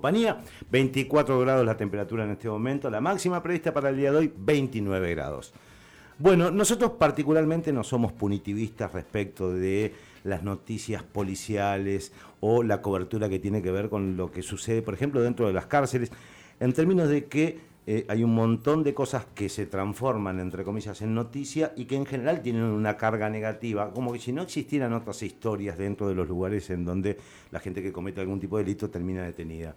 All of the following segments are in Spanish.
compañía. 24 grados la temperatura en este momento, la máxima prevista para el día de hoy 29 grados. Bueno, nosotros particularmente no somos punitivistas respecto de las noticias policiales o la cobertura que tiene que ver con lo que sucede, por ejemplo, dentro de las cárceles, en términos de que eh, hay un montón de cosas que se transforman, entre comillas, en noticia y que en general tienen una carga negativa, como que si no existieran otras historias dentro de los lugares en donde la gente que comete algún tipo de delito termina detenida.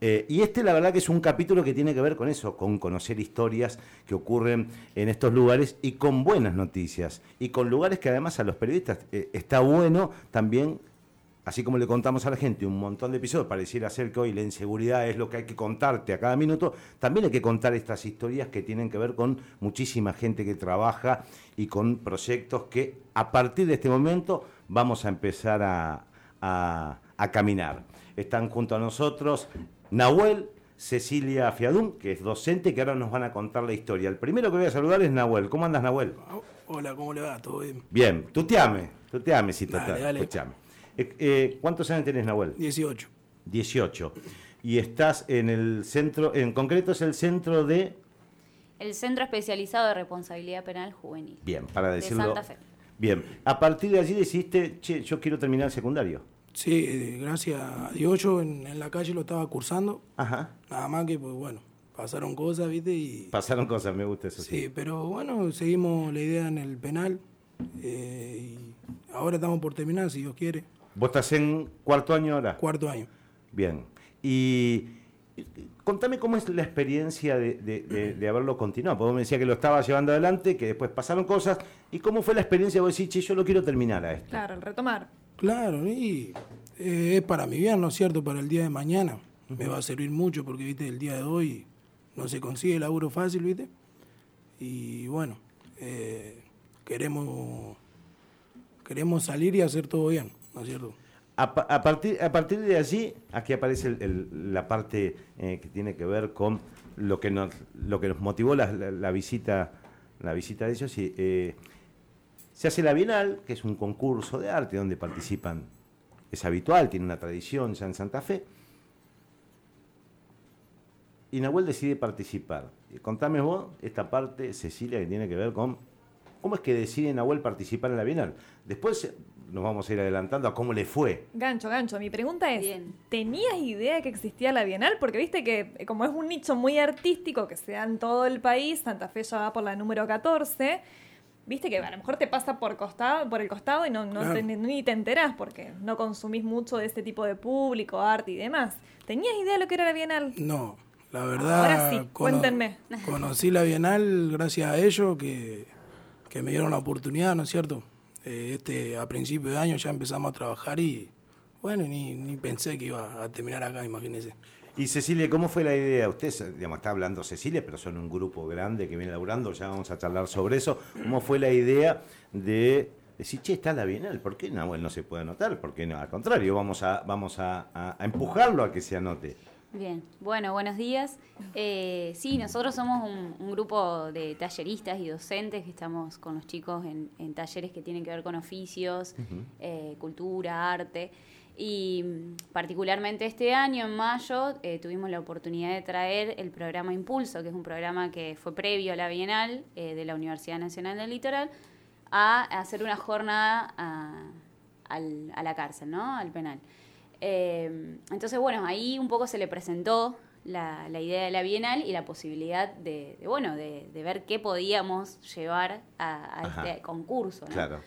Eh, y este la verdad que es un capítulo que tiene que ver con eso, con conocer historias que ocurren en estos lugares y con buenas noticias. Y con lugares que además a los periodistas eh, está bueno también así como le contamos a la gente un montón de episodios, pareciera ser que hoy la inseguridad es lo que hay que contarte a cada minuto, también hay que contar estas historias que tienen que ver con muchísima gente que trabaja y con proyectos que a partir de este momento vamos a empezar a, caminar. Están junto a nosotros Nahuel, Cecilia Fiadún, que es docente, que ahora nos van a contar la historia. El primero que voy a saludar es Nahuel. ¿Cómo andas, Nahuel? Hola, ¿cómo le va? ¿Todo bien? Bien, tú te ames, tú te ames, si te escuchame. Eh, eh, ¿Cuántos años tenés, Nahuel? 18. 18. Y estás en el centro, en concreto es el centro de... El Centro Especializado de Responsabilidad Penal Juvenil. Bien, para decirlo... De Santa Fe. Bien, a partir de allí decidiste, che, yo quiero terminar el secundario. Sí, eh, gracias a Dios yo en, la calle lo estaba cursando. Ajá. Nada más que, pues bueno, pasaron cosas, ¿viste? Y, pasaron cosas, me gusta eso. Sí, sí. pero bueno, seguimos la idea en el penal. y ahora estamos por terminar, si Dios quiere. ¿Vos estás en cuarto año ahora? Cuarto año. Bien. Y contame cómo es la experiencia de, haberlo continuado. Porque vos me decía que lo estaba llevando adelante, que después pasaron cosas. ¿Y cómo fue la experiencia de vos decir, che, yo lo quiero terminar a esto? Claro, el retomar. Claro, y eh, es para mi bien, ¿no es cierto? Para el día de mañana. Me va a servir mucho porque, viste, el día de hoy no se consigue laburo fácil, viste. Y bueno, eh, queremos, queremos salir y hacer todo bien. ¿No es cierto? A, partir, a partir de allí, aquí aparece la parte eh, que tiene que ver con lo que nos, lo que motivó la, visita, la visita de ellos. Eh, se hace la Bienal, que es un concurso de arte donde participan, es habitual, tiene una tradición ya en Santa Fe. Y Nahuel decide participar. Contame vos esta parte, Cecilia, que tiene que ver con cómo es que decide Nahuel participar en la Bienal. Después nos vamos a ir adelantando a cómo le fue. Gancho, gancho. Mi pregunta es, ¿tenías idea que existía la Bienal? Porque viste que eh, como es un nicho muy artístico que se da en todo el país, Santa Fe ya va por la número 14, viste que a lo mejor te pasa por, costado, por el costado y no, ni te enterás porque no consumís mucho de este tipo de público, arte y demás. ¿Tenías idea de lo que era la Bienal? No, la verdad... Ahora sí, cuéntenme. Conocí la Bienal gracias a ellos que, que me dieron la oportunidad, ¿no es cierto? Este, a principio de año ya empezamos a trabajar y bueno, ni, ni pensé que iba a terminar acá, imagínese. Y Cecilia, ¿cómo fue la idea? Usted, digamos, está hablando Cecilia, pero son un grupo grande que viene laburando, ya vamos a charlar sobre eso. ¿Cómo fue la idea de decir, che, está la Bienal, ¿por qué no, no se puede anotar? ¿Por qué no? Al contrario, vamos a, vamos a empujarlo a que se anote. Bien, bueno, buenos días. Eh, sí, nosotros somos un, grupo de talleristas y docentes que estamos con los chicos en, talleres que tienen que ver con oficios, eh, cultura, arte. Y mm, particularmente este año, en mayo, eh, tuvimos la oportunidad de traer el programa Impulso, que es un programa que fue previo a la Bienal de la Universidad Nacional del Litoral, a, hacer una jornada a la cárcel, ¿no? Al penal. Eh, entonces, bueno, ahí un poco se le presentó la, idea de la Bienal y la posibilidad de, bueno, de, ver qué podíamos llevar a, este concurso. Claro.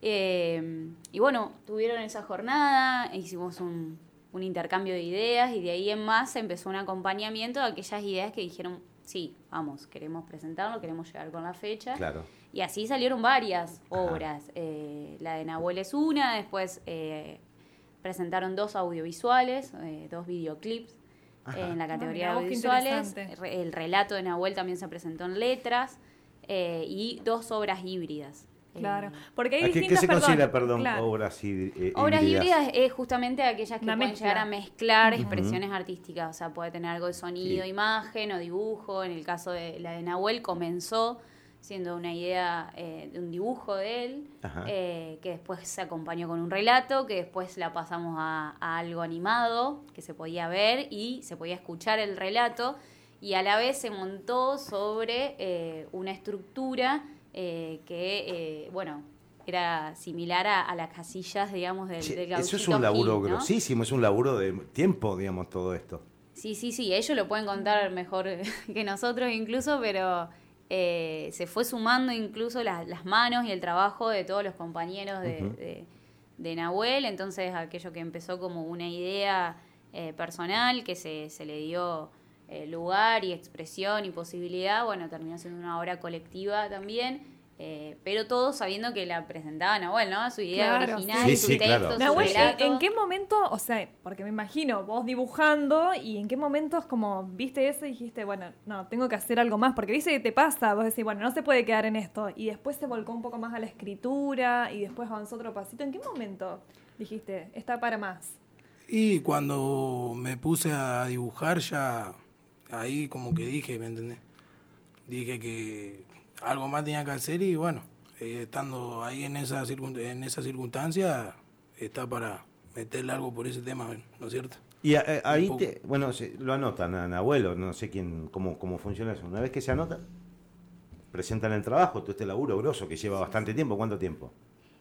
Eh, y bueno, tuvieron esa jornada, hicimos un, intercambio de ideas y de ahí en más empezó un acompañamiento de aquellas ideas que dijeron, sí, vamos, queremos presentarlo, queremos llegar con la fecha. Claro. Y así salieron varias obras. Eh, la de Nahuel es una, después presentaron dos audiovisuales, eh, dos videoclips en la categoría de audiovisuales. El relato de Nahuel también se presentó en letras eh, y dos obras híbridas. Claro, eh, porque hay distintas, ¿Qué, se considera, perdón, obras híbridas? Obras híbridas es justamente aquellas que pueden llegar a mezclar expresiones artísticas, o sea, puede tener algo de sonido, imagen o dibujo. En el caso de la de Nahuel comenzó siendo una idea eh, de un dibujo de él, eh, que después se acompañó con un relato, que después la pasamos a, algo animado, que se podía ver y se podía escuchar el relato, y a la vez se montó sobre eh, una estructura que, bueno, era similar a, las casillas, digamos, del, sí, Eso es un laburo grosísimo, es un laburo de tiempo, digamos, todo esto. Sí, sí, sí, ellos lo pueden contar mejor que nosotros incluso, pero eh, se fue sumando incluso las manos y el trabajo de todos los compañeros de, Nahuel, entonces aquello que empezó como una idea eh, personal, que se, se le dio eh, lugar y expresión y posibilidad, bueno, terminó siendo una obra colectiva también eh, pero todos sabiendo que la presentaba Nahuel, ¿no? Su idea original, su texto, Nahuel, ¿en qué momento, o sea, porque me imagino vos dibujando y en qué momento es como viste eso y dijiste, bueno, no, tengo que hacer algo más, porque viste que te pasa, vos decís, bueno, no se puede quedar en esto, y después se volcó un poco más a la escritura y después avanzó otro pasito, ¿en qué momento dijiste, está para más? Y cuando me puse a dibujar ya, ahí como que dije, ¿me entendés? Dije que algo más tenía que hacer y bueno, eh, estando ahí en esa, en esa circunstancia, está para meterle algo por ese tema, ¿no es cierto? Y eh, ahí, te, bueno, lo anotan, abuelo, no sé quién, cómo, cómo funciona eso. Una vez que se anota, presentan el trabajo, todo este laburo grosso que lleva bastante tiempo, ¿cuánto tiempo?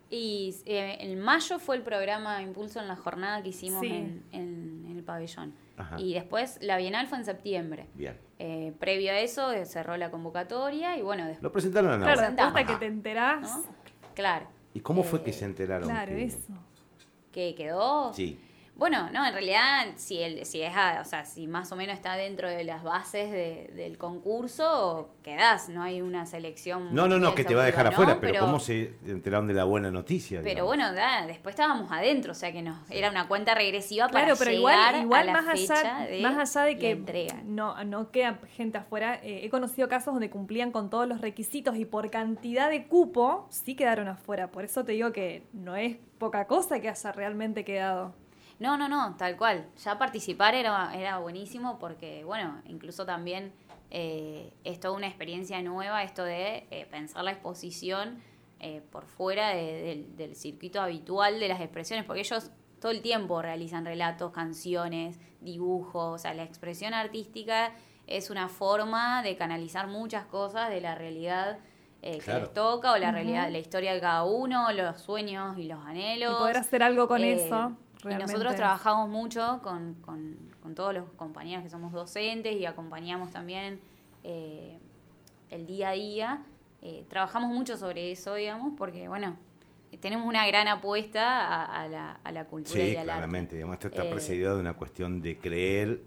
Y eh, en mayo fue el programa Impulso en la jornada que hicimos en, el pabellón. Y después la Bienal fue en septiembre. Bien. Eh, previo a eso eh, cerró la convocatoria y bueno, después... Lo presentaron a Nahuel. Claro, hasta que te enterás. Claro. ¿Y cómo fue que se enteraron? Claro, eso. ¿Que quedó? Sí. Bueno, no, en realidad, si, el, si es, o sea, si más o menos está dentro de las bases del concurso, quedás, no hay una selección. No, no, no, que te va a dejar afuera, pero, ¿cómo se enteraron de la buena noticia? Pero bueno, después estábamos adentro, o sea que nos, era una cuenta regresiva para pero llegar igual, a la más fecha allá, de más allá de que no, no queda gente afuera, eh, he conocido casos donde cumplían con todos los requisitos y por cantidad de cupo sí quedaron afuera. Por eso te digo que no es poca cosa que haya realmente quedado. No, no, no, tal cual. Ya participar era, era buenísimo porque, bueno, incluso también eh, es toda una experiencia nueva esto de eh, pensar la exposición eh, por fuera del circuito habitual de las expresiones, porque ellos todo el tiempo realizan relatos, canciones, dibujos, o sea, la expresión artística es una forma de canalizar muchas cosas de la realidad que les toca o la realidad, la historia de cada uno, los sueños y los anhelos. Y poder hacer algo con eso. Y nosotros trabajamos mucho con, con, todos los compañeros que somos docentes y acompañamos también eh, el día a día. Eh, trabajamos mucho sobre eso, digamos, porque, bueno, tenemos una gran apuesta a, la, a la, cultura y al claramente, digamos, esto está eh, precedido de una cuestión de creer,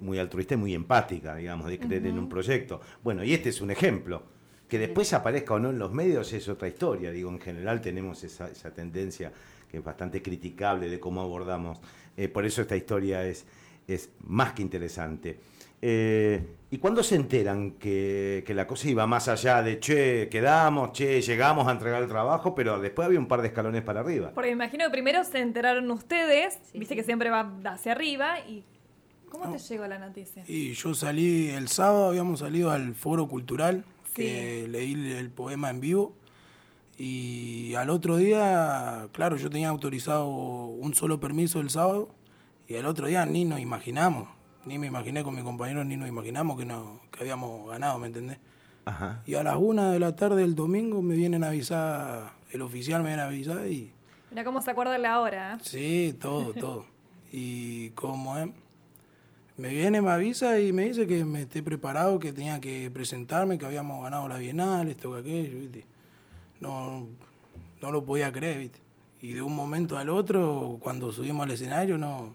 muy altruista y muy empática, digamos, de creer en un proyecto. Bueno, y este es un ejemplo. Que después aparezca o no en los medios es otra historia, digo, en general tenemos esa, esa tendencia que es bastante criticable de cómo abordamos. Eh, por eso esta historia es, es más que interesante. Eh, ¿Y cuándo se enteran que, la cosa iba más allá de, che, quedamos, che, llegamos a entregar el trabajo, pero después había un par de escalones para arriba? Porque me imagino que primero se enteraron ustedes, viste que siempre va hacia arriba, y ¿cómo te llegó la noticia? Y yo salí el sábado, habíamos salido al foro cultural, que leí el poema en vivo, y al otro día, claro, yo tenía autorizado un solo permiso el sábado y al otro día ni nos imaginamos, ni me imaginé con mi compañero, ni nos imaginamos que, no, que habíamos ganado, ¿me entendés? Ajá. Y a las una de la tarde del domingo me vienen a avisar, el oficial me viene a avisar y... Mira cómo se acuerda la hora. ¿eh? Sí, todo, todo. y como es, me viene, me avisa y me dice que me esté preparado, que tenía que presentarme, que habíamos ganado la Bienal, esto que aquello, ¿viste? No, no lo podía creer, ¿viste? Y de un momento al otro, cuando subimos al escenario, no,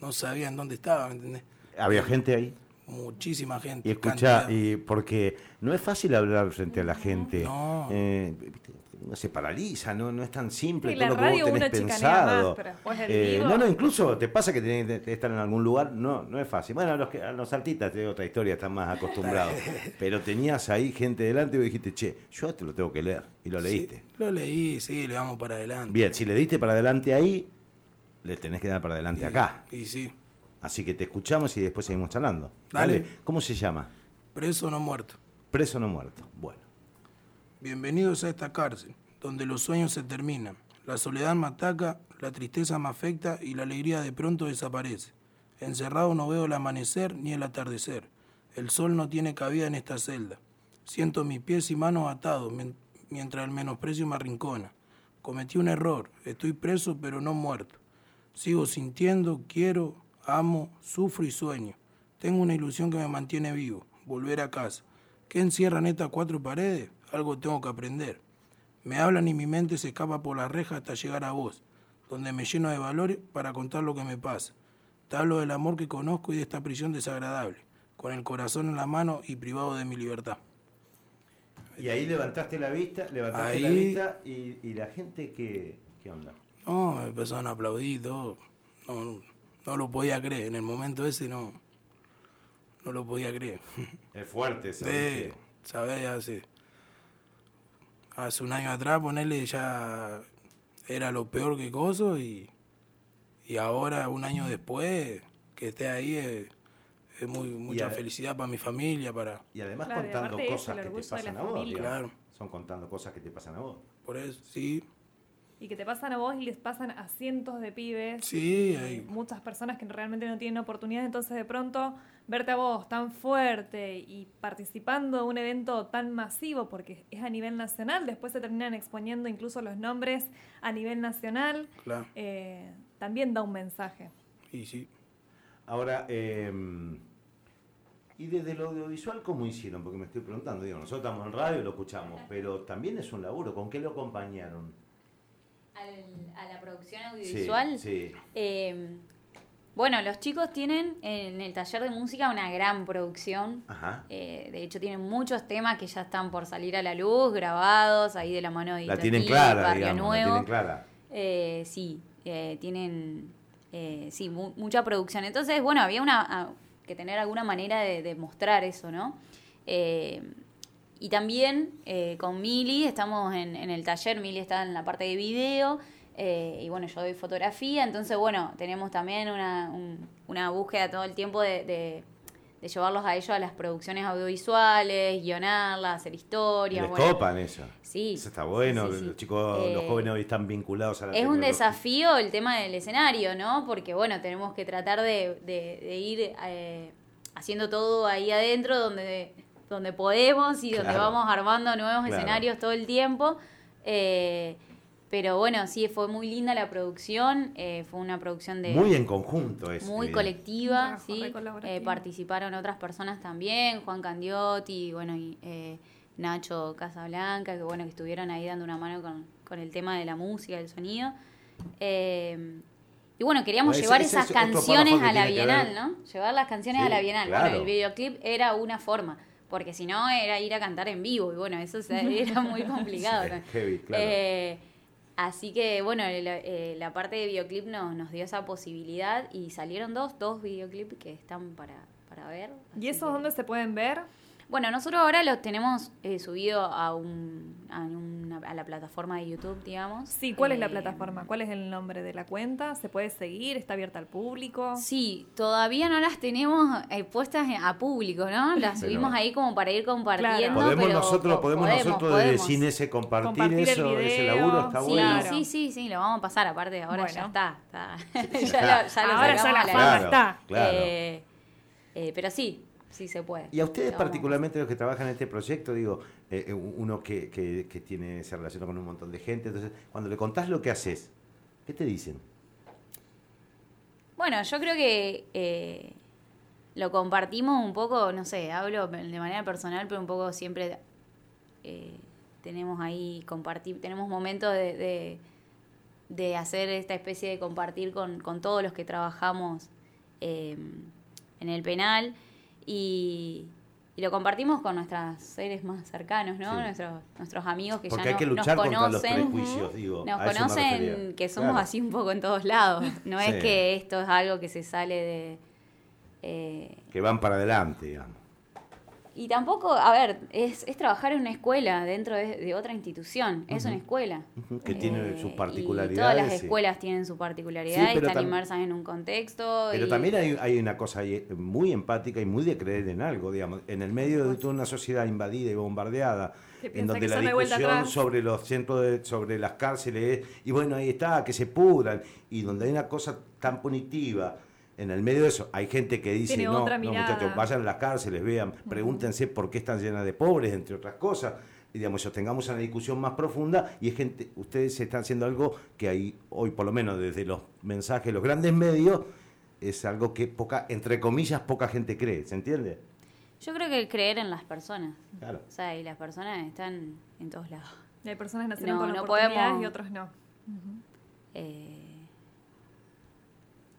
no sabía en dónde estaba, ¿me entendés? ¿Había gente ahí? Muchísima gente. Y escucha, y porque no es fácil hablar frente a la gente. No. Eh, se paraliza, no, no es tan simple todo lo que vos tenés pensado. Eh, no, no, incluso te pasa que tenés que estar en algún lugar, no, no es fácil. Bueno, a los, a los artistas de otra historia están más acostumbrados. pero tenías ahí gente delante y dijiste, che, yo te lo tengo que leer. Y lo leíste. lo leí, sí, le vamos para adelante. Bien, si le diste para adelante ahí, le tenés que dar para adelante acá. Y sí. Así que te escuchamos y después seguimos charlando. Dale. ¿Cómo se llama? Preso no muerto. Preso no muerto. Bueno. Bienvenidos a esta cárcel, donde los sueños se terminan, la soledad me ataca, la tristeza me afecta y la alegría de pronto desaparece. Encerrado no veo el amanecer ni el atardecer. El sol no tiene cabida en esta celda. Siento mis pies y manos atados mientras el menosprecio me arrincona. Cometí un error, estoy preso pero no muerto. Sigo sintiendo, quiero, amo, sufro y sueño. Tengo una ilusión que me mantiene vivo, volver a casa. ¿Qué encierran estas cuatro paredes? Algo tengo que aprender. Me hablan y mi mente se escapa por la reja hasta llegar a vos, donde me lleno de valores para contar lo que me pasa. Te hablo del amor que conozco y de esta prisión desagradable, con el corazón en la mano y privado de mi libertad. Y ahí levantaste la vista, levantaste la vista y, la gente, ¿qué, ¿qué onda? No, me empezaron a aplaudir todo. No, no, lo podía creer. En el momento ese no, no lo podía creer. Es fuerte, ¿sabes? Sí, sabés, hace, hace un año atrás ponerle ya era lo peor que coso y, y ahora, un año después, que esté ahí es, muy, mucha felicidad para mi familia. para Y además contando cosas que te pasan a vos. Claro. Son contando cosas que te pasan a vos. Por eso, sí. Y que te pasan a vos y les pasan a cientos de pibes. Sí, hay... Muchas personas que realmente no tienen oportunidad, entonces de pronto verte a vos tan fuerte y participando de un evento tan masivo, porque es a nivel nacional, después se terminan exponiendo incluso los nombres a nivel nacional, eh, también da un mensaje. Y sí. Ahora, em, ¿y desde lo audiovisual cómo hicieron? Porque me estoy preguntando, digo, nosotros estamos en radio y lo escuchamos, pero también es un laburo, ¿con qué lo acompañaron? a la producción audiovisual. Sí. Em, bueno, los chicos tienen en el taller de música una gran producción. Eh, de hecho, tienen muchos temas que ya están por salir a la luz, grabados ahí de la mano de La tienen clara, digamos, La tienen clara. Eh, sí, eh, tienen sí, mucha producción. Entonces, bueno, había una que tener alguna manera de, mostrar eso, ¿no? y también con Mili estamos en, en el taller, Mili está en la parte de video eh, y bueno, yo doy fotografía, entonces bueno, tenemos también una, una búsqueda todo el tiempo de, de, llevarlos a ellos a las producciones audiovisuales, guionarlas, hacer historias. Les copan eso. Sí. Eso está bueno, los chicos, los eh, jóvenes hoy están vinculados a la Es un desafío el tema del escenario, ¿no? Porque bueno, tenemos que tratar de, de ir eh, haciendo todo ahí adentro donde, donde podemos y donde vamos armando nuevos escenarios todo el tiempo. Eh, pero bueno, sí, fue muy linda la producción, eh, fue una producción de... Muy en conjunto, es. Muy colectiva, sí. Eh, participaron otras personas también, Juan Candiotti, bueno, y eh, Nacho Casablanca, que bueno, que estuvieron ahí dando una mano con, con el tema de la música, del sonido. y bueno, queríamos llevar esas canciones a la Bienal, ¿no? Llevar las canciones a la Bienal. Bueno, el videoclip era una forma porque si no era ir a cantar en vivo y bueno, eso era muy complicado. heavy, claro. Así que bueno, eh, la, parte de videoclip nos, nos dio esa posibilidad y salieron dos, dos videoclips que están para, para ver. ¿Y esos dónde se pueden ver? Bueno, nosotros ahora los tenemos eh, subido a, un, a, la plataforma de YouTube, digamos. Sí, ¿cuál es la eh, plataforma? ¿Cuál es el nombre de la cuenta? ¿Se puede seguir? ¿Está abierta al público? Sí, todavía no las tenemos eh, puestas a público, ¿no? Las subimos ahí como para ir compartiendo. Podemos nosotros, podemos, nosotros desde Cine compartir, eso, ese laburo, está sí, bueno. Sí, sí, sí, lo vamos a pasar, aparte ahora ya está. ya, ahora ya la fama está. Claro. pero sí, sí se puede. Y a ustedes particularmente los que trabajan en este proyecto, digo, eh, eh, uno que, que, tiene, se relaciona con un montón de gente, entonces cuando le contás lo que haces, ¿qué te dicen? Bueno, yo creo que eh, lo compartimos un poco, no sé, hablo de manera personal, pero un poco siempre tenemos ahí compartir, tenemos momentos de, de, hacer esta especie de compartir con, con todos los que trabajamos en el penal y, lo compartimos con nuestros seres más cercanos, ¿no? Nuestros, nuestros amigos que ya hay que luchar nos conocen. Contra los prejuicios, digo, nos conocen que somos así un poco en todos lados. No es que esto es algo que se sale de... Eh, que van para adelante, digamos. Y tampoco, a ver, es, es trabajar en una escuela dentro de, otra institución. Es una escuela. Que tiene Eh, sus y particularidades. todas las sí. escuelas tienen su particularidad Sí, y pero están inmersas en un contexto. Pero y- también hay, hay una cosa ahí muy empática y muy de creer en algo, digamos, en el medio de toda una sociedad invadida y bombardeada, en donde la discusión sobre los centros, de- sobre las cárceles, es, y bueno, ahí está, que se pudran, y donde hay una cosa tan punitiva, en el medio de eso hay gente que dice, Tiene no, muchachos, vayan a las cárceles, vean, pregúntense por qué están llenas de pobres, entre otras cosas. Y digamos, sostengamos una discusión más profunda y es gente, ustedes están haciendo algo que hay hoy, por lo menos desde los mensajes, los grandes medios, es algo que poca, entre comillas, poca gente cree, ¿se entiende? Yo creo que creer en las personas. Claro. O sea, y las personas están en todos lados. Y hay personas que nacieron No, con no oportunidades podemos- y otros no. Eh,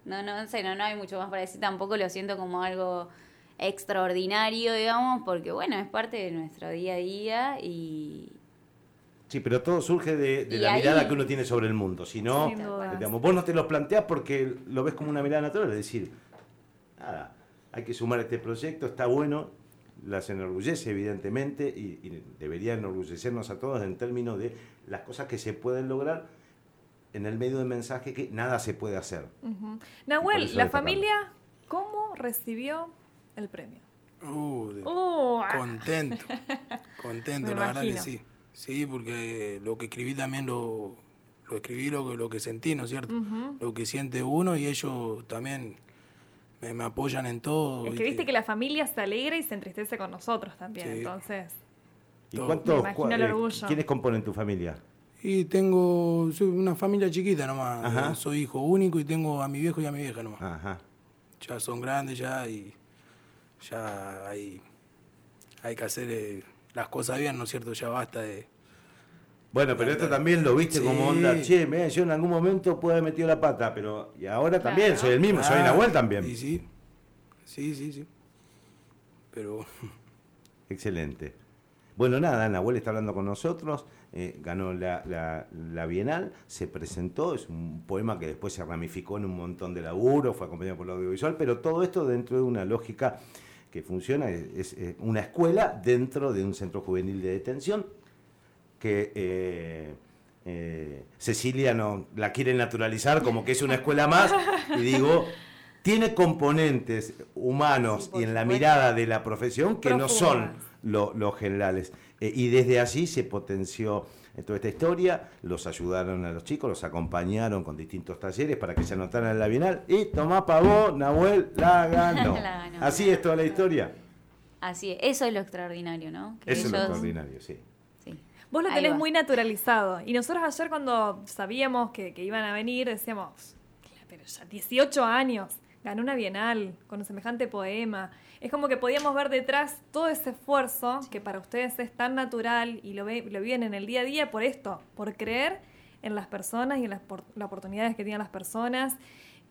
no, no, no sé, no, no hay mucho más para decir. Tampoco lo siento como algo extraordinario, digamos, porque bueno, es parte de nuestro día a día y, Sí, pero todo surge de, la ahí- mirada que uno tiene sobre el mundo. Si no, digamos, vos no te lo planteás porque lo ves como una mirada natural, es decir, nada, hay que sumar este proyecto, está bueno, las enorgullece evidentemente y, y debería enorgullecernos a todos en términos de las cosas que se pueden lograr en el medio de mensaje que nada se puede hacer. Y por Nahuel, la familia, ¿cómo recibió el premio? Uh, Uh, contento. Contento, Me la verdad que sí. Sí, porque lo que escribí también lo, lo escribí lo, que- lo que sentí, ¿no es cierto? Lo que siente uno y ellos también me, me apoyan en todo. es que que la familia se alegra y se entristece con nosotros también, Sí. entonces... ¿Y cuántos, Me imagino el cua- eh, orgullo. quiénes componen tu familia? Y tengo soy una familia chiquita nomás. Ajá. Soy hijo único y tengo a mi viejo y a mi vieja nomás. Ajá. Ya son grandes ya y ya hay, hay que hacer eh, las cosas bien, ¿no es cierto? Ya basta de... Bueno, pero esto también lo viste Sí. como onda, che, mirá, yo en algún momento puedo haber metido la pata, pero y ahora también, Claro. soy el mismo, soy Ah, Nahuel también. Y sí, sí, sí, sí. Pero Excelente. Bueno, nada, Nahuel está hablando con nosotros, eh, ganó la, la- la Bienal, se presentó, es un poema que después se ramificó en un montón de laburo, fue acompañado por el audiovisual, pero todo esto dentro de una lógica que funciona, es, es, una escuela dentro de un centro juvenil de detención que eh, eh, Cecilia no la quiere naturalizar como que es una escuela más y digo tiene componentes humanos Sí, y en la mirada de la profesión que no son lo- los generales Eh, y desde allí se potenció eh, toda esta historia los ayudaron a los chicos los acompañaron con distintos talleres para que se anotaran en la bienal y tomá pa' vos Nahuel la ganó La ganó. así es toda la historia así es. Eso es lo extraordinario, ¿no? Que eso es lo extraordinario sí. Vos lo tenés muy naturalizado. Y nosotros ayer cuando sabíamos que, que iban a venir, decíamos, pero ya 18 años, ganó una bienal con un semejante poema. Es como que podíamos ver detrás todo ese esfuerzo que para ustedes es tan natural y lo, ve, lo viven en el día a día por esto, por creer en las personas y en las, por- las oportunidades que tienen las personas,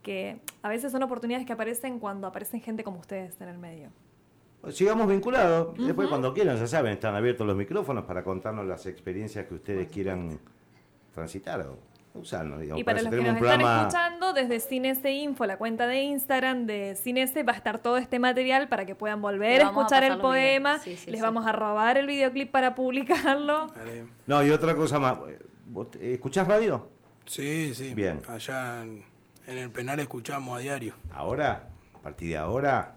que a veces son oportunidades que aparecen cuando aparecen gente como ustedes en el medio. Sigamos vinculados. Después, cuando quieran, ya saben, están abiertos los micrófonos para contarnos las experiencias que ustedes quieran transitar o usarnos. Digamos. Y para los que nos están escuchando, desde Cinese Info, la cuenta de Instagram de Cinese, va a estar todo este material para que puedan volver a escuchar el poema. Sí, sí, Les sí. vamos a robar el videoclip para publicarlo. No, y otra cosa más. ¿Vos te- ¿Escuchás radio? Sí, sí. Bien. Allá en, en el penal escuchamos a diario. Ahora, a partir de ahora,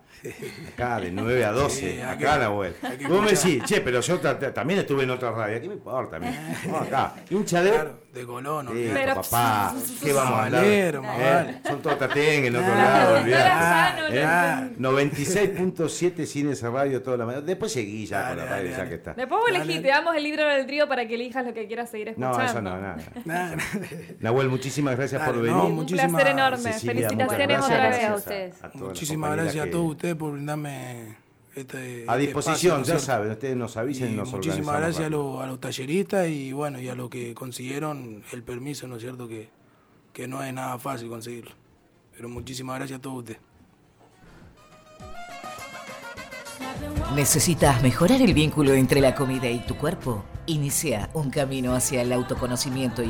acá de 9 a 12, Sí, hay acá que- Nahuel. hay que Vos me decís, che, pero yo ta- ta- también estuve en otra radio. ¿Qué me importa? a mí? No, acá. Hincha de. Claro, de Colón. Sí. Pero- papá, ¿qué vamos a hablar? Valero, Eh. Son todos tatengue en otro lado, olvidate. ah, Eh, ah. 96.7 Cines Radio toda la mañana. Después seguí ya con la radio, dale, ya dale. que está. Después vos Dale. elegís, te damos el libro del trío para que elijas lo que quieras seguir No, escuchando. eso no, nada. Nada, Nahuel, muchísimas gracias Dale, por no, venir. Un placer enorme. Cecilia, Felicitaciones otra vez. a ustedes. la Muchísimas gracias a todos ustedes por brindarme este. A este disposición, espacio, ¿no ya saben, ustedes nos avisen y, nos muchísimas gracias a, rápido. los- a los talleristas y bueno, y a los que consiguieron el permiso, ¿no es cierto? Que, que no es nada fácil conseguirlo. Pero muchísimas gracias a todos ustedes. ¿Necesitas mejorar el vínculo entre la comida y tu cuerpo? Inicia un camino hacia el autoconocimiento y